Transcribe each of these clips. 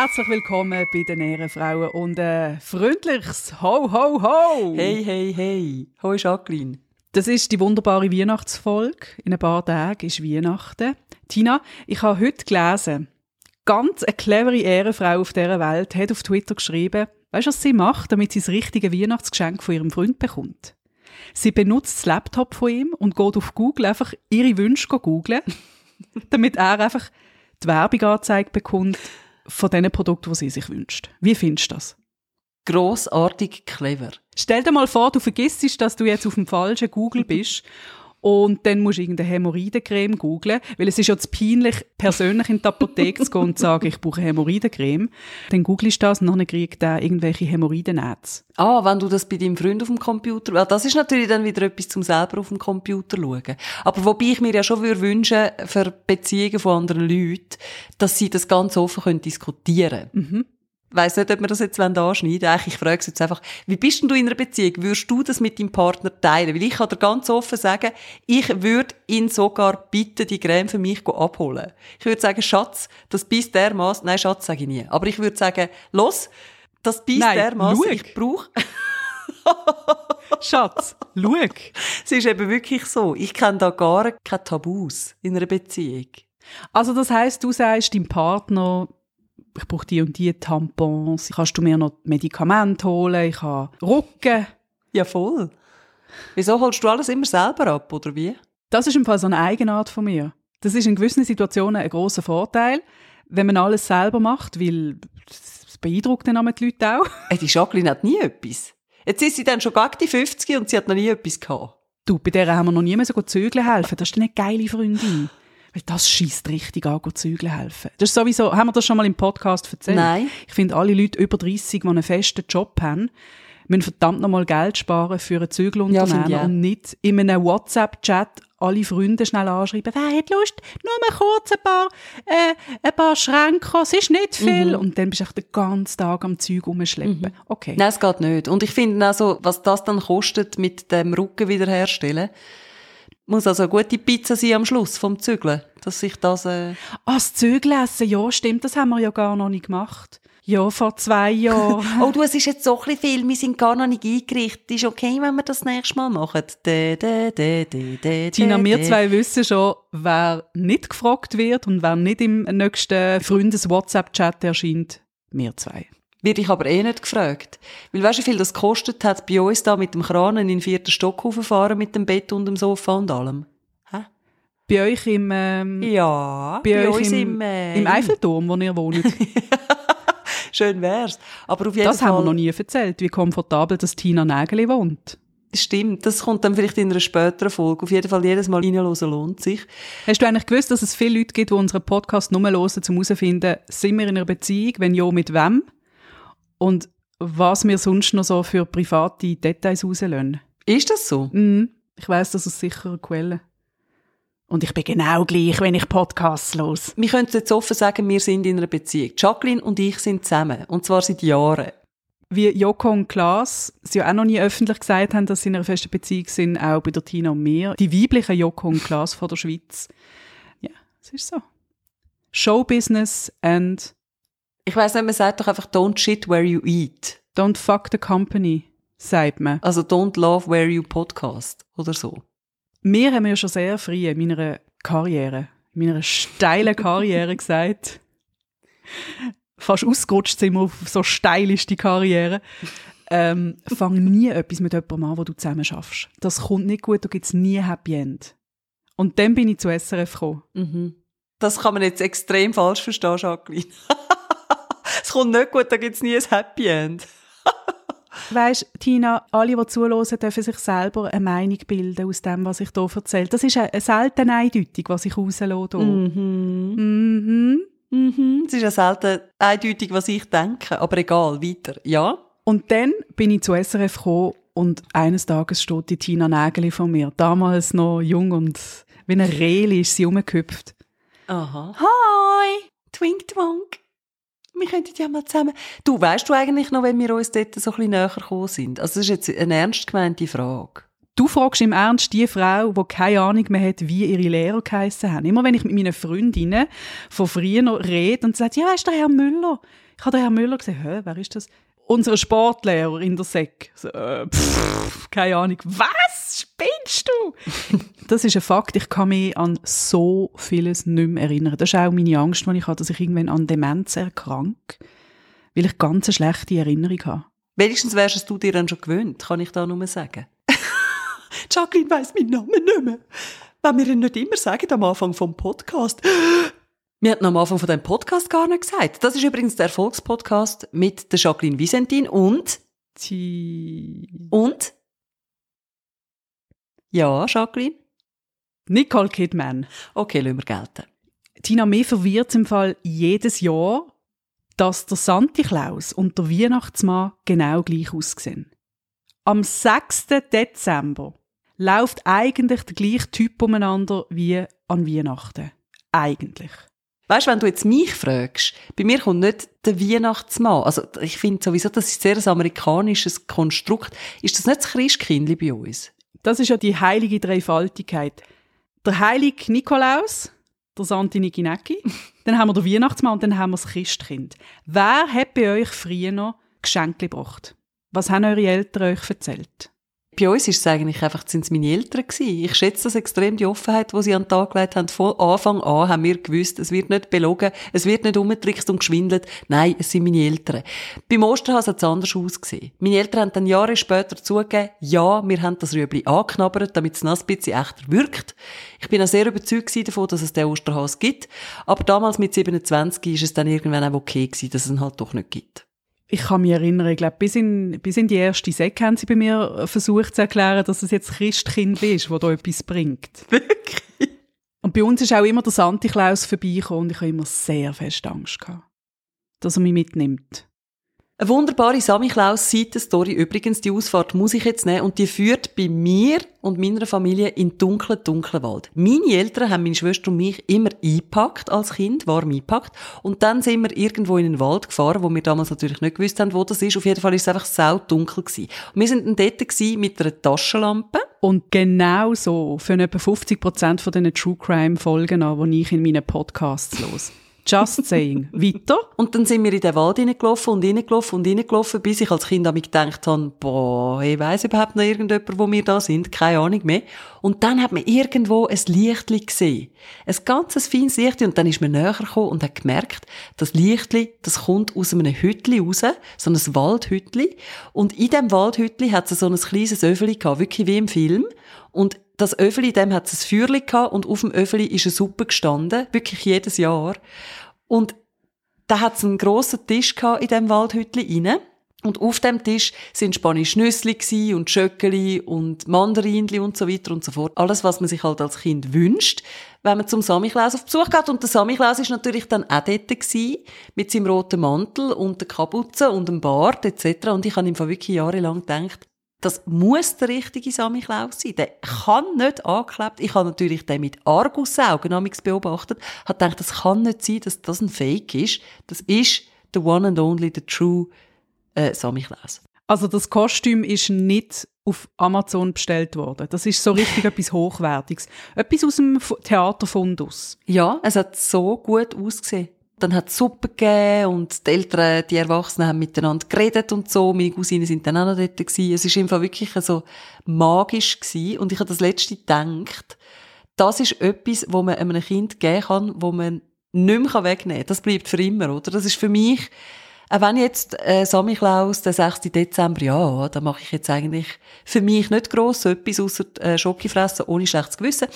Herzlich willkommen bei den Ehrenfrauen und ein äh, freundliches Ho, ho, ho! Hey, hey, hey. Hoi, Jacqueline. Das ist die wunderbare Weihnachtsfolge. In ein paar Tagen ist Weihnachten. Tina, ich habe heute gelesen, ganz eine clevere Ehrenfrau auf dieser Welt hat auf Twitter geschrieben, weißt du, was sie macht, damit sie das richtige Weihnachtsgeschenk von ihrem Freund bekommt? Sie benutzt das Laptop von ihm und geht auf Google einfach ihre Wünsche googlen, damit er einfach die Werbung angezeigt bekommt von den Produkten, die sie sich wünscht. Wie findest du das? Grossartig clever. Stell dir mal vor, du vergisst, dass du jetzt auf dem falschen Google bist und dann musst du irgendeine Hämorrhoidencreme googlen, weil es ist ja zu peinlich, persönlich in die Apotheke zu gehen und zu sagen, ich brauche Hämorrhoidencreme. Dann googelst du das und dann kriegt er irgendwelche Hämorrhoidennetze. Ah, wenn du das bei deinem Freund auf dem Computer, well, das ist natürlich dann wieder etwas zum selber auf dem Computer schauen. Aber wobei ich mir ja schon würde wünschen, für Beziehungen von anderen Leuten, dass sie das ganz offen können diskutieren können. Mhm weiss nicht, ob wir das jetzt anschneiden wollen. Ich frage es jetzt einfach, wie bist denn du in einer Beziehung? Würdest du das mit deinem Partner teilen? Weil ich kann dir ganz offen sagen, ich würde ihn sogar bitten, die Creme für mich abholen. Ich würde sagen, Schatz, das beißt dermaßen, nein, Schatz sage ich nie. Aber ich würde sagen, los, das beißt dermaßen, ich brauche... Schatz, schau. Es ist eben wirklich so. Ich kenne da gar keine Tabus in einer Beziehung. Also das heißt, du sagst deinem Partner, ich brauche die und die Tampons, kannst du mir noch Medikamente holen, ich habe Rücken. Ja, voll. Wieso holst du alles immer selber ab, oder wie? Das ist im Fall so eine Eigenart von mir. Das ist in gewissen Situationen ein großer Vorteil, wenn man alles selber macht, weil das beeindruckt dann die Leute auch. Hey, die Jacqueline hat nie etwas. Jetzt ist sie dann schon gegen die 50 und sie hat noch nie etwas gehabt. Du, bei der haben wir noch nie mehr so gut zügeln helfen. Das ist eine geile Freundin. Weil das schießt richtig an, zügeln helfen. Das ist sowieso, haben wir das schon mal im Podcast erzählt? Nein. Ich finde, alle Leute über 30, die einen festen Job haben, müssen verdammt nochmal Geld sparen für einen Zügelunternehmen ja, und nicht in einem WhatsApp-Chat alle Freunde schnell anschreiben, wer hat Lust, nur mal kurz ein paar, äh, ein paar Schränke, es ist nicht viel. Mhm. Und dann bist du den ganzen Tag am Zeug rumschleppen. Mhm. Okay. Nein, es geht nicht. Und ich finde auch so, was das dann kostet mit dem Rücken wiederherstellen, muss also eine gute Pizza sein am Schluss vom Zügeln, dass sich das... Äh ah, das Zügeln essen, ja, stimmt, das haben wir ja gar noch nicht gemacht. Ja, vor zwei Jahren. oh, du, es ist jetzt so ein viel, wir sind gar noch nicht eingerichtet. Ist okay, wenn wir das nächste Mal machen? De, de, de, de, de, Tina, wir zwei wissen schon, wer nicht gefragt wird und wer nicht im nächsten Freundes-WhatsApp-Chat erscheint. Wir zwei. Werde ich aber eh nicht gefragt. Weil weißt du, wie viel das kostet hat, bei uns da mit dem Kran in den vierten Stock fahren mit dem Bett und dem Sofa und allem? Hä? Bei euch im... Ähm, ja, bei, bei euch uns im, im, äh, im Eiffelturm, wo ihr wohnt. Schön wär's. Aber auf jeden das Fall, haben wir noch nie erzählt, wie komfortabel das Tina Nägeli wohnt. Stimmt, das kommt dann vielleicht in einer späteren Folge. Auf jeden Fall jedes Mal reinhören lohnt sich. Hast du eigentlich gewusst, dass es viele Leute gibt, die unseren Podcast nur hören, um herauszufinden, sind wir in einer Beziehung, wenn ja, mit wem? Und was wir sonst noch so für private Details rauslösen. Ist das so? Mm, ich weiß, das sicher eine Quelle. Und ich bin genau gleich, wenn ich Podcasts los. Wir können jetzt offen sagen, wir sind in einer Beziehung. Jacqueline und ich sind zusammen. Und zwar seit Jahren. Wie Joko und Klaas sie auch noch nie öffentlich gesagt haben, dass sie in einer festen Beziehung sind, auch bei der Tina und mir. Die weiblichen Joko und Klaas von der Schweiz. Ja, es ist so. Showbusiness and ich weiß nicht, man sagt doch einfach don't shit where you eat. Don't fuck the company, sagt man. Also don't love where you podcast oder so. Mir haben ja schon sehr früh in meiner Karriere, in meiner steilen Karriere gesagt, fast ausgerutscht sind wir auf so steil ist die Karriere, ähm, fang nie etwas mit jemandem an, wo du zusammen schaffst. Das kommt nicht gut, da gibt es nie Happy End. Und dann bin ich zu SRF gekommen. Mhm. Das kann man jetzt extrem falsch verstehen, Jacqueline. es kommt nicht gut, da gibt es nie ein Happy End. Weißt, Tina, alle, die zuhören, dürfen sich selber eine Meinung bilden aus dem, was ich hier erzähle. Das ist eine, selten eindeutig, was ich rauslasse. Mhm. Mhm. Mhm. Es ist eine selten eindeutig, was ich denke. Aber egal, weiter. Ja? Und dann bin ich zu SRF gekommen und eines Tages steht die Tina Nägeli von mir. Damals noch jung und wie eine Reli ist sie rumgehüpft. Aha. Hi! Twink Twonk wir könnten ja mal zusammen. Du, weißt du eigentlich noch, wenn wir uns dort so ein bisschen näher gekommen sind? Also, das ist jetzt eine ernst gemeinte Frage. Du fragst im Ernst die Frau, die keine Ahnung mehr hat, wie ihre Lehrer geheissen haben. Immer wenn ich mit meinen Freundinnen von früher rede und sagt, ja, ist der Herr Müller? Ich habe den Herrn Müller gesehen. Hä, wer ist das? Unser Sportlehrer in der Sek. So, äh, pff, keine Ahnung. Was? Spinnst du? das ist ein Fakt. Ich kann mich an so vieles nicht mehr erinnern. Das ist auch meine Angst, die ich habe, dass ich irgendwann an Demenz erkranke, weil ich ganz eine schlechte Erinnerung habe. Wenigstens wärst du dir dann schon gewöhnt, kann ich da nur sagen. Jacqueline weiss meinen Namen nicht mehr. Wenn wir ihn nicht immer sagen am Anfang vom Podcast. Wir hatten am Anfang von dem Podcast gar nicht gesagt. Das ist übrigens der Erfolgspodcast mit der Jacqueline Visentin und Die und ja, Jacqueline. Nicole Kidman. Okay, lassen wir gelten. Tina, mir verwirrt im Fall jedes Jahr, dass der Santi Claus und der Weihnachtsmann genau gleich aussehen. Am 6. Dezember läuft eigentlich der gleiche Typ umeinander wie an Weihnachten. Eigentlich. Weißt du, wenn du jetzt mich fragst, bei mir kommt nicht der Weihnachtsmann. Also, ich finde sowieso, das ist sehr ein amerikanisches Konstrukt. Ist das nicht das Christkindli bei uns? Das ist ja die heilige Dreifaltigkeit. Der heilige Nikolaus, der Santi Nikinecki, dann haben wir den Weihnachtsmann und dann haben wir das Christkind. Wer hat bei euch früher noch Geschenke gebracht? Was haben eure Eltern euch erzählt? Bei uns ist es eigentlich einfach, sind es meine Eltern gewesen. Ich schätze das extrem, die Offenheit, die sie an den Tag gelegt haben. Von Anfang an haben wir gewusst, es wird nicht belogen, es wird nicht umgetrickst und geschwindelt. Nein, es sind meine Eltern. Beim Osterhaus hat es anders ausgesehen. Meine Eltern haben dann Jahre später zugegeben, ja, wir haben das Rüebli angeknabbert, damit es noch ein bisschen echter wirkt. Ich bin auch sehr überzeugt davon, dass es den Osterhaus gibt. Aber damals mit 27 ist es dann irgendwann auch okay gewesen, dass es ihn halt doch nicht gibt. Ich kann mich erinnern, ich glaube, bis in, bis in die erste Säcke haben sie bei mir versucht zu erklären, dass es jetzt Christkind ist, das da etwas bringt. Wirklich? Und bei uns ist auch immer der Santi Claus vorbeigekommen und ich habe immer sehr fest Angst gehabt, dass er mich mitnimmt. Eine wunderbare Sammy Klaus Seitenstory übrigens, die Ausfahrt muss ich jetzt nehmen und die führt bei mir und meiner Familie in dunklen, dunklen Wald. Meine Eltern haben meine Schwester und mich immer eingepackt als Kind, warm eingepackt und dann sind wir irgendwo in den Wald gefahren, wo wir damals natürlich nicht gewusst haben, wo das ist. Auf jeden Fall ist es einfach saudunkel gewesen. Und wir sind dann dort gewesen mit einer Taschenlampe. Und genau so für etwa 50 Prozent von diesen True Crime Folgen an, die ich in meinen Podcasts los. Just saying. Weiter? Und dann sind wir in den Wald hineingelaufen und hineingelaufen und hineingelaufen, bis ich als Kind an mich gedacht habe, boah, ich weiss überhaupt noch irgendjemand, wo wir da sind, keine Ahnung mehr. Und dann hat man irgendwo ein Lichtli gesehen. Ein ganzes feines Lichtli und dann ist man näher gekommen und hat gemerkt, das Lichtli, das kommt aus einem Hütli raus, so ein Waldhütli. Und in dem Waldhütli hat es so ein kleines Öffeli gehabt, wirklich wie im Film. Und das Öffeli, dem hat es ein Feuerli gehabt und auf dem Öffeli ist eine Suppe gestanden, wirklich jedes Jahr. Und da hat es einen grossen Tisch gehabt in dem Waldhütli rein. Und auf dem Tisch sind spanische Nüssli und Schöckeli und Mandarinli und so weiter und so fort. Alles, was man sich halt als Kind wünscht, wenn man zum Samichlaus auf Besuch geht. Und der Samichlaus ist natürlich dann auch dort gewesen, mit seinem roten Mantel und der Kapuze und dem Bart etc. Und ich habe ihm wirklich jahrelang gedacht, das muss der richtige Samichlaus sein. Der kann nicht angeklebt. Ich habe natürlich den mit Argusaugen beobachtet, habe gedacht, das kann nicht sein, dass das ein Fake ist. Das ist the one and only, the true äh, Samichlaus. Also das Kostüm ist nicht auf Amazon bestellt worden. Das ist so richtig etwas Hochwertiges. Etwas aus dem Theaterfundus. Ja, es hat so gut ausgesehen dann hat es Suppe gegeben und die Eltern, die Erwachsenen haben miteinander geredet und so. Meine Cousinen sind dann auch noch dort gewesen. Es ist einfach wirklich so magisch gewesen. Und ich habe das letzte gedacht, das ist etwas, wo man einem Kind geben kann, wo man nicht mehr wegnehmen kann. Das bleibt für immer, oder? Das ist für mich, auch wenn jetzt äh, Samichlaus, der 6. Dezember, ja, da mache ich jetzt eigentlich für mich nicht gross etwas, außer äh, Schoki fressen, ohne schlechtes Gewissen.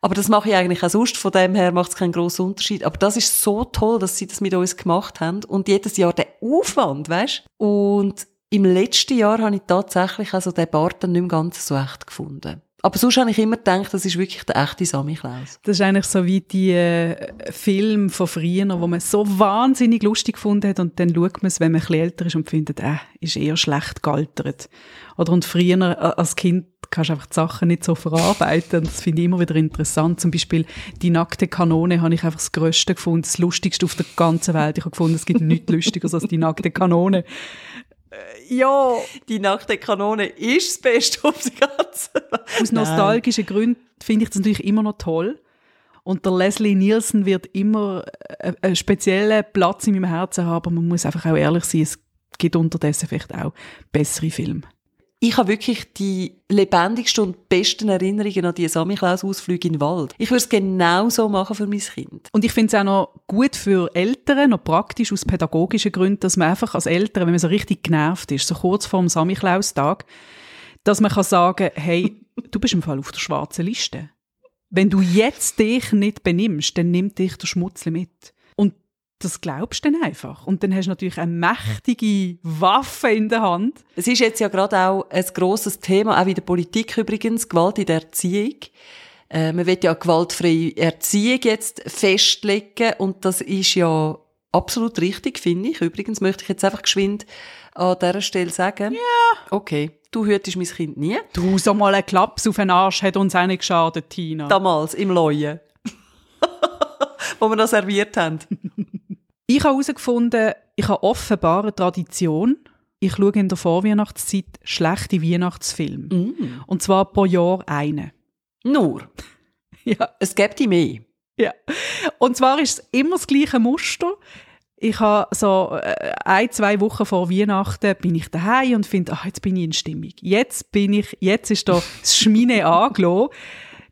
Aber das mache ich eigentlich auch sonst, von dem her macht es keinen grossen Unterschied. Aber das ist so toll, dass sie das mit uns gemacht haben. Und jedes Jahr der Aufwand, weißt Und im letzten Jahr habe ich tatsächlich also den Bart dann nicht mehr ganz so echt gefunden. Aber sonst habe ich immer gedacht, das ist wirklich der echte Sammy Klaus. Das ist eigentlich so wie die äh, Filme von früher, wo man so wahnsinnig lustig gefunden hat und dann schaut man es, wenn man ein bisschen älter ist und findet, äh, ist eher schlecht gealtert. Oder und früher äh, als Kind kannst einfach die Sachen nicht so verarbeiten. Das finde ich immer wieder interessant. Zum Beispiel die nackte Kanone habe ich einfach das Größte gefunden, das Lustigste auf der ganzen Welt. Ich habe gefunden, es gibt nichts Lustigeres als die nackte Kanone. Ja. Die nackte Kanone ist das Beste auf die ganze Aus nostalgischen Gründen finde ich das natürlich immer noch toll. Und der Leslie Nielsen wird immer äh, einen speziellen Platz in meinem Herzen haben, man muss einfach auch ehrlich sein, es gibt unterdessen vielleicht auch bessere Filme. Ich habe wirklich die lebendigsten und besten Erinnerungen an die Samichlaus-Ausflüge in den Wald. Ich würde es genau so machen für mein Kind. Und ich finde es auch noch gut für Eltern, noch praktisch aus pädagogischen Gründen, dass man einfach als Eltern, wenn man so richtig genervt ist, so kurz vor dem Samichlaus-Tag, dass man kann sagen, hey, du bist im Fall auf der schwarzen Liste. Wenn du jetzt dich nicht benimmst, dann nimmt dich der Schmutzli mit. Das glaubst du dann einfach. Und dann hast du natürlich eine mächtige Waffe in der Hand. Es ist jetzt ja gerade auch ein grosses Thema, auch in der Politik übrigens, Gewalt in der Erziehung. Äh, man will ja gewaltfreie Erziehung jetzt festlegen und das ist ja absolut richtig, finde ich. Übrigens möchte ich jetzt einfach geschwind an dieser Stelle sagen. Ja. Okay, du hütest mein Kind nie. Du, so mal ein Klaps auf den Arsch hat uns auch nicht geschadet, Tina. Damals, im Leuen. Wo wir das serviert haben. Ich habe herausgefunden, ich habe offenbar eine Tradition. Ich schaue in der Vorweihnachtszeit schlechte Weihnachtsfilme. Mm. Und zwar pro Jahr einen. Nur, Ja. es gibt die mehr. ja. Und zwar ist es immer das gleiche Muster. Ich habe so äh, ein, zwei Wochen vor Weihnachten bin ich daheim und finde, ach, jetzt bin ich in Stimmung. Jetzt bin ich, jetzt ist da das Schmine angelassen.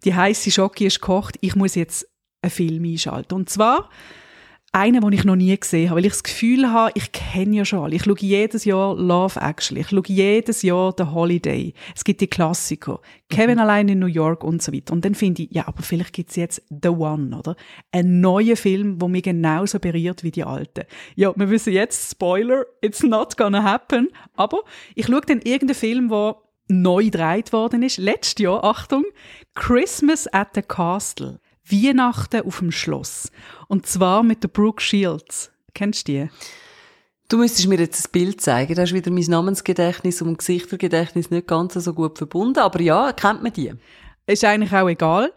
Die heiße Schocke ist gekocht. Ich muss jetzt einen Film einschalten. Und zwar einen, den ich noch nie gesehen habe, weil ich das Gefühl habe, ich kenne ja schon alle. Ich schaue jedes Jahr Love Actually. Ich schaue jedes Jahr The Holiday. Es gibt die Klassiker. Kevin allein in New York und so weiter. Und dann finde ich, ja, aber vielleicht gibt es jetzt The One, oder? Ein neuer Film, der mich genauso berührt wie die alten. Ja, wir wissen jetzt, Spoiler, it's not gonna happen. Aber ich schaue dann irgendeinen Film, der neu gedreht worden ist. Letztes Jahr, Achtung, Christmas at the Castle. Weihnachten auf dem Schloss. Und zwar mit der Brooke Shields. Kennst du die? Du müsstest mir jetzt ein Bild zeigen. Da ist wieder mein Namensgedächtnis und Gesichtergedächtnis nicht ganz so gut verbunden. Aber ja, kennt man die. Ist eigentlich auch egal,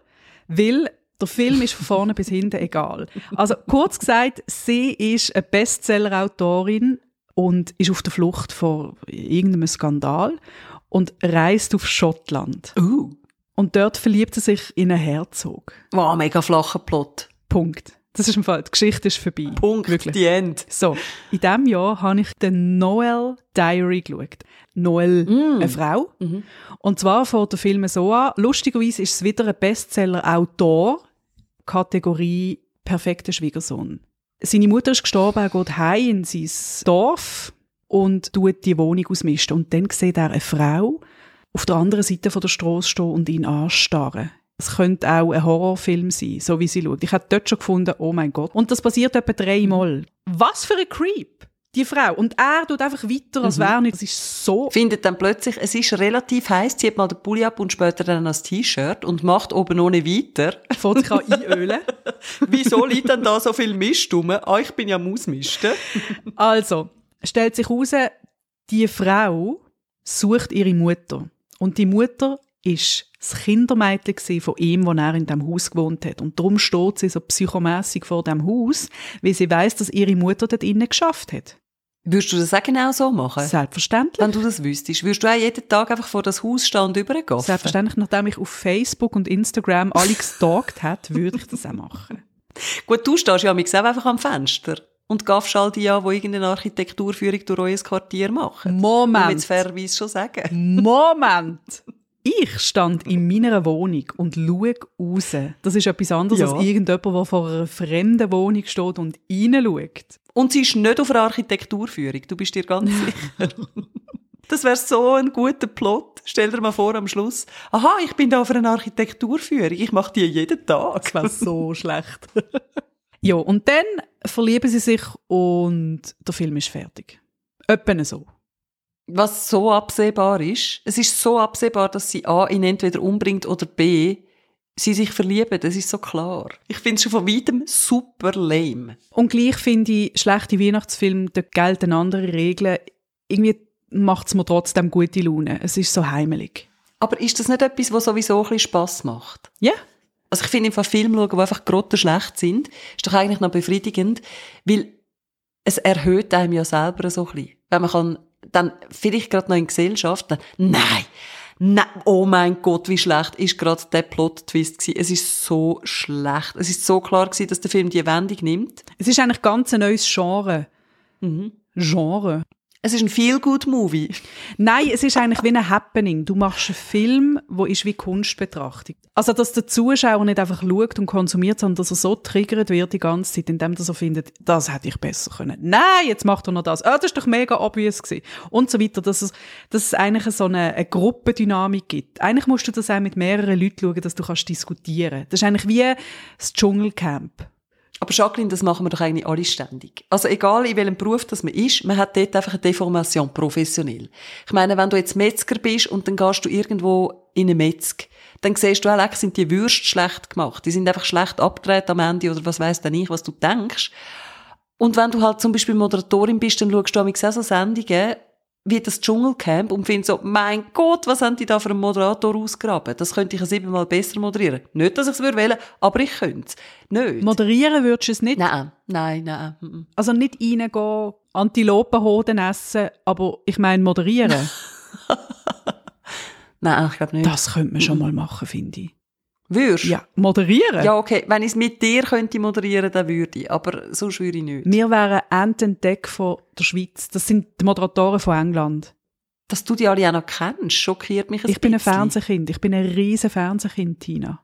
weil der Film ist von vorne bis hinten egal. Also kurz gesagt, sie ist eine Bestseller-Autorin und ist auf der Flucht vor irgendeinem Skandal und reist auf Schottland. Uh. Und dort verliebt sie sich in einen Herzog. Wow, mega flacher Plot. Punkt. Das ist im Fall, die Geschichte ist vorbei. Punkt. Wirklich. Die End. So, in diesem Jahr habe ich den Noel Diary geschaut. Noel, eine Frau. Und zwar fängt der Film so an. Lustigerweise ist es wieder ein Bestseller-Autor, Kategorie perfekter Schwiegersohn. Seine Mutter ist gestorben, er geht heim in sein Dorf und tut die Wohnung ausmisten. Und dann sieht er eine Frau auf der anderen Seite von der Straße stehen und ihn anstarren. Es könnte auch ein Horrorfilm sein, so wie sie schaut. Ich habe dort schon gefunden, oh mein Gott. Und das passiert etwa dreimal. Was für ein Creep! Die Frau. Und er tut einfach weiter, als wäre nichts. Das ist so... Findet dann plötzlich, es ist relativ heiß, zieht mal den Pulli ab und später dann das T-Shirt und macht oben ohne weiter. Fährt sich an einölen. Wieso liegt denn da so viel Mist rum? Ah, ich bin ja Mausmiste. Also, stellt sich heraus, die Frau sucht ihre Mutter. Und die Mutter ist das Kindermädchen von ihm, wo er in dem Haus gewohnt hat. Und darum steht sie so psychomässig vor dem Haus, weil sie weiß, dass ihre Mutter dort innen geschafft hat. Würdest du das auch genau so machen? Selbstverständlich. Wenn du das wüsstest, würdest du auch jeden Tag einfach vor das Haus stehen und übergehen? Selbstverständlich, nachdem ich auf Facebook und Instagram alle gestalkt hat, würde ich das auch machen. Gut, du stehst ja auch einfach am Fenster und gaffst all die an, die irgendeine Architekturführung durch euer Quartier machen. Muss man jetzt Moment. fairerweise schon sagen. Moment! Ich stand in meiner Wohnung und schaue raus. Das ist etwas anderes Ja. als irgendjemand, der vor einer fremden Wohnung steht und reinschaut. Und sie ist nicht auf einer Architekturführung, du bist dir ganz sicher. Das wäre so ein guter Plot. Stell dir mal vor am Schluss, aha, ich bin da auf einer Architekturführung, ich mache die jeden Tag. Das wäre so schlecht. ja, und dann verlieben sie sich und der Film ist fertig. Etwa so. Was so absehbar ist, es ist so absehbar, dass sie A, ihn entweder umbringt oder B, sie sich verlieben, das ist so klar. Ich finde es schon von weitem super lame. Und gleich finde ich, schlechte Weihnachtsfilme, da gelten andere Regeln. Irgendwie macht es mir trotzdem gute Laune. Es ist so heimelig. Aber ist das nicht etwas, was sowieso ein bisschen Spass macht? Ja, Also ich finde im Fall Filme schauen, die einfach grottenschlecht sind, ist doch eigentlich noch befriedigend, weil es erhöht einem ja selber so ein bisschen. Wenn man kann dann vielleicht gerade noch in Gesellschaft, dann, nein, nein, oh mein Gott, wie schlecht ist gerade der Plot-Twist gewesen. Es ist so schlecht. Es ist so klar gewesen, dass der Film die Wendung nimmt. Es ist eigentlich ganz ein neues Genre. Mhm. Genre. Es ist ein Feel-Good-Movie. Nein, es ist eigentlich wie ein Happening. Du machst einen Film, wo ist wie Kunstbetrachtung. Also, dass der Zuschauer nicht einfach schaut und konsumiert, sondern dass er so triggert wird die ganze Zeit, indem er so findet, das hätte ich besser können. Nein, jetzt macht er noch das. Ah, das ist doch mega obvious gewesen. Und so weiter. Dass es, dass es eigentlich so eine, eine Gruppendynamik gibt. Eigentlich musst du das auch mit mehreren Leuten schauen, dass du kannst diskutieren. Das ist eigentlich wie das Dschungelcamp. Aber Jacqueline, das machen wir doch eigentlich alle ständig. Also egal in welchem Beruf das man ist, man hat dort einfach eine Deformation, professionell. Ich meine, wenn du jetzt Metzger bist und dann gehst du irgendwo in eine Metzg, dann siehst du auch, sind die Würste schlecht gemacht. Die sind einfach schlecht abgedreht am Ende oder was weiss denn ich, was du denkst. Und wenn du halt zum Beispiel Moderatorin bist, dann schaust du auch so Sendungen, wie das Dschungelcamp und finde so, mein Gott, was haben die da für einen Moderator ausgraben? Das könnte ich ja siebenmal besser moderieren. Nicht, dass ich es wählen aber ich könnte es. Nicht. Moderieren würdest du es nicht? Nein, nein, nein. Also nicht reingehen, Antilopenhoden essen, aber ich meine moderieren? nein, ich glaube nicht. Das könnte man schon mal machen, finde ich. Würdest? Ja, moderieren? Ja, okay. Wenn ich es mit dir könnte moderieren, dann würde ich. Aber sonst würde ich nicht. Wir wären Ant Deck von der Schweiz. Das sind die Moderatoren von England. Dass du die alle auch noch kennst, schockiert mich ein Ich bin ein Fernsehkind. Ich bin ein riesen Fernsehkind, Tina.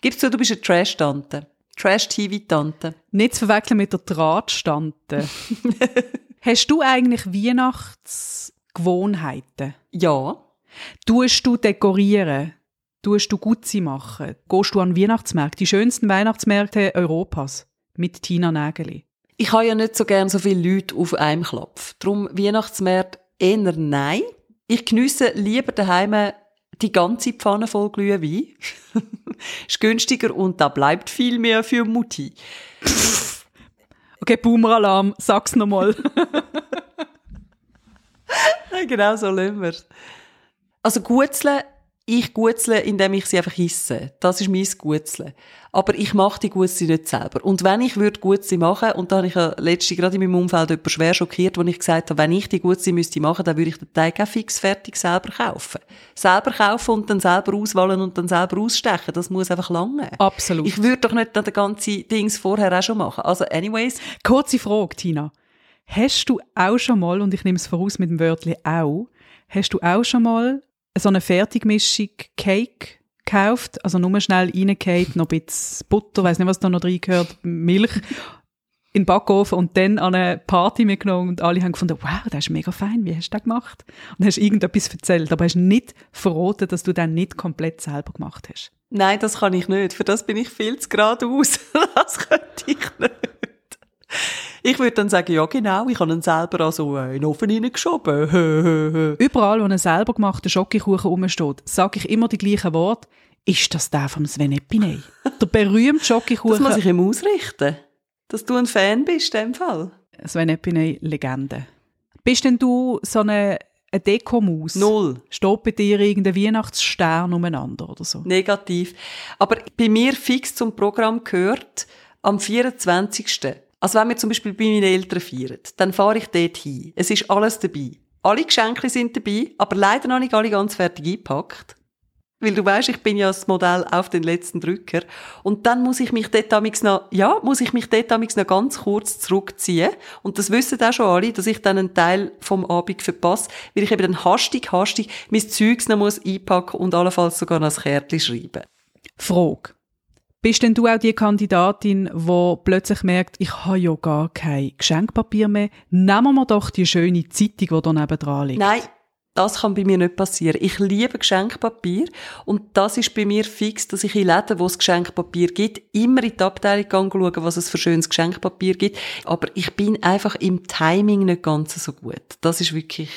Gibst du, du bist eine Trash-Tante. Trash-TV-Tante. Nicht zu verwechseln mit der Drahtstante. Hast du eigentlich Weihnachtsgewohnheiten? Ja. Tust du dekorieren? Tust du Gutzi machen? Gehst du an Weihnachtsmärkte, die schönsten Weihnachtsmärkte Europas mit Tina Nägeli? Ich habe ja nicht so gern so viele Leute auf einem Klopf. Darum Weihnachtsmärkte eher nein. Ich geniesse lieber daheim die ganze Pfanne voll Glühwein. ist günstiger und da bleibt viel mehr für Mutti. okay, Boomeralarm, sag's nochmal. genau so lassen wir's. Also Gutzeln ich gutzle, indem ich sie einfach hisse. Das ist mein Gutzle. Aber ich mache die Gutzle nicht selber. Und wenn ich würde Gutzle machen, und da habe ich ja letztens gerade in meinem Umfeld jemand schwer schockiert, wo ich gesagt habe, wenn ich die Gutzle müsste machen, dann würde ich den Teig auch fix fertig selber kaufen. Selber kaufen und dann selber auswählen und dann selber ausstechen. Das muss einfach lange. Absolut. Ich würde doch nicht den ganzen Dings vorher auch schon machen. Also anyways. Kurze Frage, Tina. Hast du auch schon mal, und ich nehme es voraus mit dem Wörtchen auch, hast du auch schon mal so eine Fertigmischung Cake gekauft, also nur schnell reingehauen, noch ein bisschen Butter, weiß nicht, was da noch drin gehört, Milch in den Backofen und dann an eine Party mitgenommen und alle haben gefunden, wow, das ist mega fein, wie hast du das gemacht? Und hast irgendetwas erzählt, aber hast nicht verraten, dass du dann nicht komplett selber gemacht hast. Nein, das kann ich nicht. Für das bin ich viel zu geradeaus. das könnte ich nicht. Ich würde dann sagen, ja genau, ich habe ihn selber also in den Ofen hineingeschoben. Überall, wo ein selber gemachter Schokokuchen rumsteht, sage ich immer die gleichen Worte. Ist das der von Sven Epiney? Der berühmte Schokokuchen. Das muss ich ihm ausrichten. Dass du ein Fan bist, in dem Fall. Sven Epiney, Legende. Bist denn du so eine, eine Dekomaus? Null. Steht bei dir irgendein Weihnachtsstern umeinander oder so? Negativ. Aber bei mir fix zum Programm gehört, am 24. Also wenn wir zum Beispiel bei meinen Eltern feiern, dann fahre ich dort hin. Es ist alles dabei. Alle Geschenke sind dabei, aber leider noch nicht alle ganz fertig eingepackt. Weil du weißt, ich bin ja das Modell auf den letzten Drücker. Und dann muss ich mich dort noch, ja, muss ich mich dort noch ganz kurz zurückziehen. Und das wissen auch schon alle, dass ich dann einen Teil vom Abend verpasse, weil ich eben dann hastig, hastig mein Zeugs noch muss einpacken und allenfalls sogar noch ein Kärtchen schreiben. Frage. Bist denn du auch die Kandidatin, die plötzlich merkt, ich habe ja gar kein Geschenkpapier mehr? Nehmen wir doch die schöne Zeitung, die da nebenan liegt. Nein, das kann bei mir nicht passieren. Ich liebe Geschenkpapier und das ist bei mir fix, dass ich in Läden, wo es Geschenkpapier gibt, immer in die Abteilung schauen, was es für schönes Geschenkpapier gibt. Aber ich bin einfach im Timing nicht ganz so gut. Das ist wirklich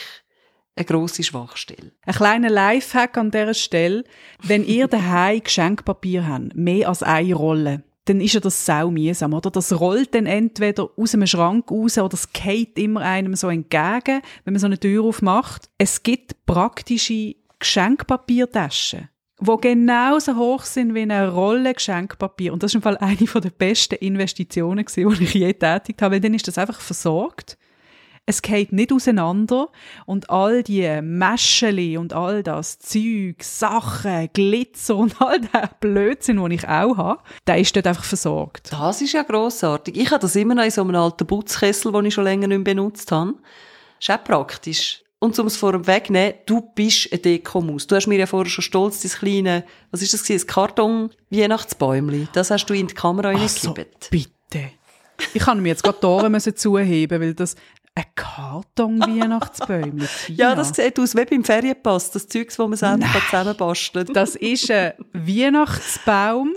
eine grosse Schwachstelle. Ein kleiner Lifehack an dieser Stelle. Wenn ihr daheim Geschenkpapier habt, mehr als eine Rolle, dann ist ja das sau mühsam, oder? Das rollt dann entweder aus einem Schrank raus oder es geht immer einem so entgegen, wenn man so eine Tür aufmacht. Es gibt praktische Geschenkpapiertaschen wo genauso hoch sind wie eine Rolle Geschenkpapier. Und das ist im Fall eine der besten Investitionen, die ich je tätigt habe, weil dann ist das einfach versorgt es geht nicht auseinander und all die Mäscheli und all das Zeug, Sachen, Glitzer und all der Blödsinn, den ich auch habe, der ist dort einfach versorgt. Das ist ja grossartig. Ich habe das immer noch in so einem alten Putzkessel, den ich schon länger nicht mehr benutzt habe. Ist auch praktisch. Und um es vor dem wegnehmen, du bist ein Dekomus. Du hast mir ja vorher schon stolz das kleine, was ist das gewesen, ein Karton-Weihnachtsbäumli. Das hast du in die Kamera Ach so, reingekippt. bitte. Ich kann mir jetzt gerade die Ohren zuheben, weil das ein Karton-Weihnachtsbäumchen. Ja, das sieht aus wie beim Ferienpass, das Zeugs, das man selber kann zusammenbasteln Das ist ein Weihnachtsbaum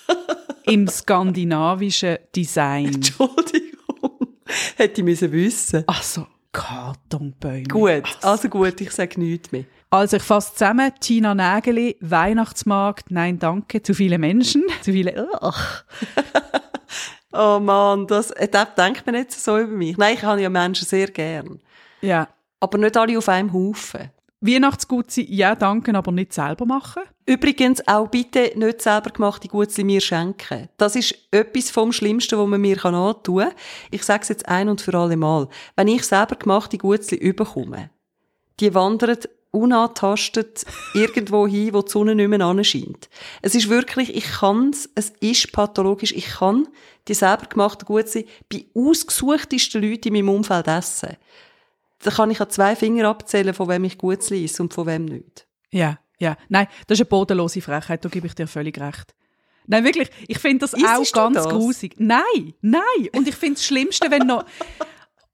im skandinavischen Design. Entschuldigung. Hätte ich müssen wissen. Also, Kartonbäume. Gut, also gut, ich sage nichts mehr. Also ich fasse zusammen, Tina Nägeli, Weihnachtsmarkt, nein danke, zu viele Menschen, zu viele. Oh Mann, das, äh, das denkt man nicht so über mich. Nein, ich habe ja Menschen sehr gern. Ja. Aber nicht alle auf einem Haufen. Weihnachtsgutzi, ja danke, aber nicht selber machen. Übrigens auch bitte nicht selber gemachte Gutzli mir schenken. Das ist etwas vom Schlimmsten, was man mir antun kann. Ich sage es jetzt ein und für alle Mal. Wenn ich selber gemachte Gutzli überkomme, die wandern unantastet irgendwo hin, wo die Sonne nicht mehr scheint. Es ist wirklich, ich kann's, es ist pathologisch, ich kann die selber gemachten Gutzli bei ausgesuchtesten Leuten in meinem Umfeld essen. Da kann ich an zwei Finger abzählen, von wem ich Gutzli esse und von wem nicht. Ja, ja. Nein, das ist eine bodenlose Frechheit, da gebe ich dir völlig recht. Nein, wirklich, ich finde das Isst auch ganz das? grusig. Nein, nein. Und ich finde das Schlimmste, wenn noch...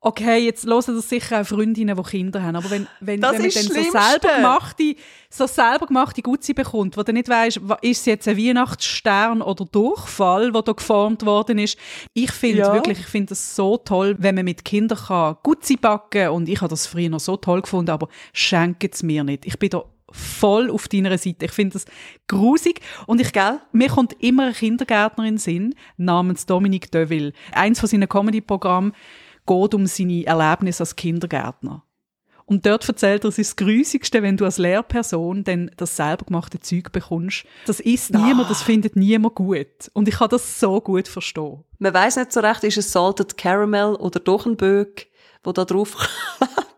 Okay, jetzt hören das sicher auch Freundinnen, die Kinder haben, aber wenn, wenn, Das wenn man dann so selber gemachte, so selber gemachte Gutzi bekommt, wo du nicht weisst, wa- ist es jetzt ein Weihnachtsstern oder Durchfall, wo da geformt worden ist. Ich finde Ja. wirklich, ich finde das so toll, wenn man mit Kindern kann Gutzi backen und ich habe das früher noch so toll gefunden, aber schenkt es mir nicht. Ich bin da voll auf deiner Seite. Ich finde das grusig und ich Gell? mir kommt immer eine Kindergärtnerin in Sinn, namens Dominique Deville. Eins von seinen Comedy-Programmen geht um seine Erlebnisse als Kindergärtner. Und dort erzählt er, es ist das Grusigste, wenn du als Lehrperson dann das selber gemachte Zeug bekommst. Das isst niemand, das findet niemand gut. Und ich kann das so gut verstehen. Man weiß nicht so recht, ist es Salted Caramel oder doch ein Böck, wo da drauf.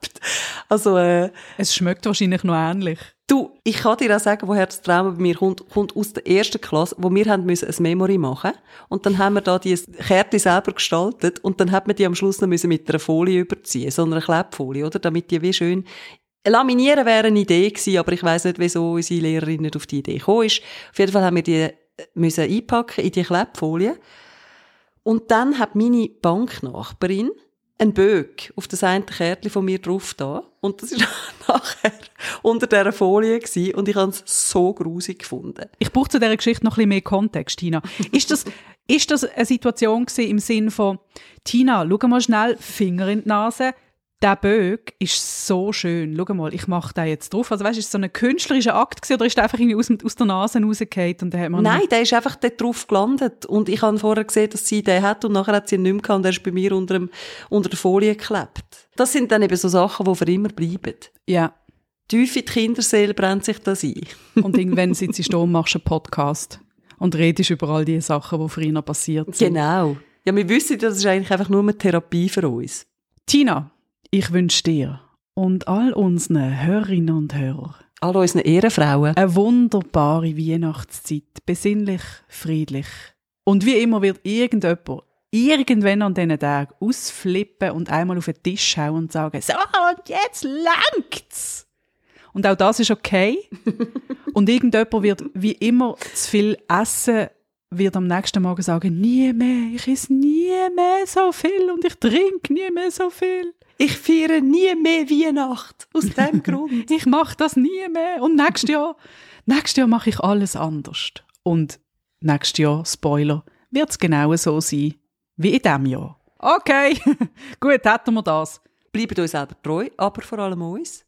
Also, äh, Es schmeckt wahrscheinlich noch ähnlich. du, ich kann dir auch sagen, woher das Trauma bei mir kommt, kommt aus der ersten Klasse, wo wir haben müssen ein Memory machen und dann haben wir da die Kärtchen selber gestaltet und dann hat man die am Schluss noch müssen mit einer Folie überziehen, so einer Klebfolie, oder, damit die wie schön Laminieren wäre eine Idee gewesen, aber ich weiß nicht, wieso unsere Lehrerin nicht auf die Idee gekommen ist. Auf jeden Fall haben wir die äh, müssen einpacken in die Klebfolie. Und dann hat meine Banknachbarin ein Böck auf das eine Kärtchen von mir drauf da. Und das ist nachher unter dieser Folie gewesen. Und ich habe es so grusig gefunden. Ich brauche zu dieser Geschichte noch ein bisschen mehr Kontext, Tina. Ist das, ist das eine Situation im Sinn von, Tina, schau mal schnell, Finger in die Nase, der Böck ist so schön. Schau mal, ich mache den jetzt drauf. Also weißt du, ist es so ein künstlerischer Akt gewesen, oder ist der einfach irgendwie aus, aus der Nase rausgefallen und hat man Nein, der ist einfach dort drauf gelandet. Und ich habe vorher gesehen, dass sie den hat und nachher hat sie ihn nicht mehr gehabt und er ist bei mir unter, dem, unter der Folie geklebt. Das sind dann eben so Sachen, die für immer bleiben. Ja. Tief in die Kinderseele brennt sich das ein. Und irgendwann sitzt du da und machst einen Podcast und redest über all die Sachen, die früher passiert sind. Genau. Ja, wir wissen, das ist eigentlich einfach nur eine Therapie für uns. Tina, ich wünsche dir und all unseren Hörerinnen und Hörern All unseren Ehrenfrauen. Eine wunderbare Weihnachtszeit, besinnlich, friedlich. Und wie immer wird irgendjemand irgendwann an diesen Tagen ausflippen und einmal auf den Tisch schauen und sagen, so, und jetzt langt's! Und auch das ist okay. und irgendjemand wird wie immer zu viel essen, wird am nächsten Morgen sagen, nie mehr, ich esse nie mehr so viel und ich trinke nie mehr so viel. Ich feiere nie mehr Weihnacht. Aus dem Grund. Ich mache das nie mehr. Und nächstes Jahr, nächstes Jahr mache ich alles anders. Und nächstes Jahr, Spoiler, wird es genau so sein wie in diesem Jahr. Okay, gut, hätten wir das. Bleiben uns selber treu, aber vor allem uns.